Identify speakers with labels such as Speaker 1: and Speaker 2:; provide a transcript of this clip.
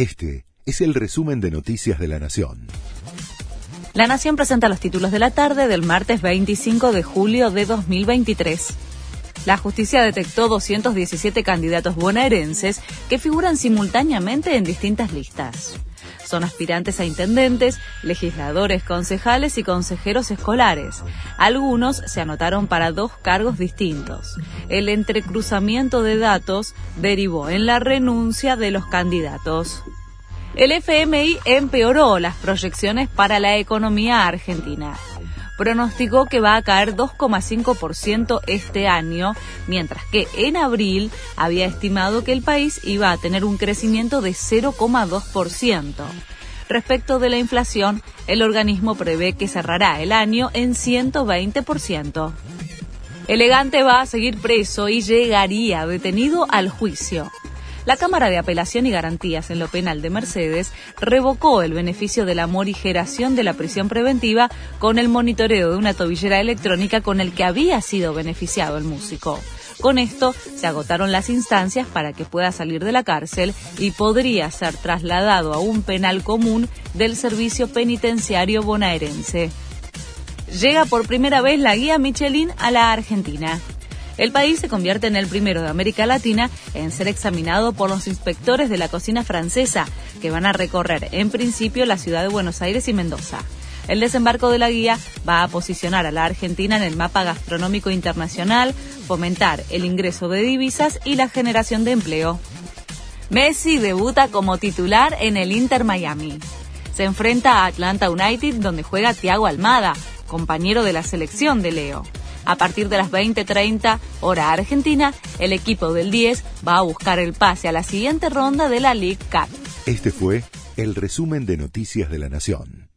Speaker 1: Este es el resumen de Noticias de la Nación.
Speaker 2: La Nación presenta los títulos de la tarde del martes 25 de julio de 2023. La justicia detectó 217 candidatos bonaerenses que figuran simultáneamente en distintas listas. Son aspirantes a intendentes, legisladores, concejales y consejeros escolares. Algunos se anotaron para dos cargos distintos. El entrecruzamiento de datos derivó en la renuncia de los candidatos. El FMI empeoró las proyecciones para la economía argentina pronosticó que va a caer 2,5% este año, mientras que en abril había estimado que el país iba a tener un crecimiento de 0,2%. Respecto de la inflación, el organismo prevé que cerrará el año en 120%. Elegante va a seguir preso y llegaría detenido al juicio. La Cámara de Apelación y Garantías en lo Penal de Mercedes revocó el beneficio de la morigeración de la prisión preventiva con el monitoreo de una tobillera electrónica con el que había sido beneficiado el músico. Con esto se agotaron las instancias para que pueda salir de la cárcel y podría ser trasladado a un penal común del servicio penitenciario bonaerense. Llega por primera vez la guía Michelin a la Argentina. El país se convierte en el primero de América Latina en ser examinado por los inspectores de la cocina francesa, que van a recorrer en principio la ciudad de Buenos Aires y Mendoza. El desembarco de la guía va a posicionar a la Argentina en el mapa gastronómico internacional, fomentar el ingreso de divisas y la generación de empleo. Messi debuta como titular en el Inter Miami. Se enfrenta a Atlanta United donde juega Thiago Almada, compañero de la selección de Leo. A partir de las 20:30 hora argentina, el equipo del 10 va a buscar el pase a la siguiente ronda de la League Cup.
Speaker 1: Este fue el resumen de Noticias de la Nación.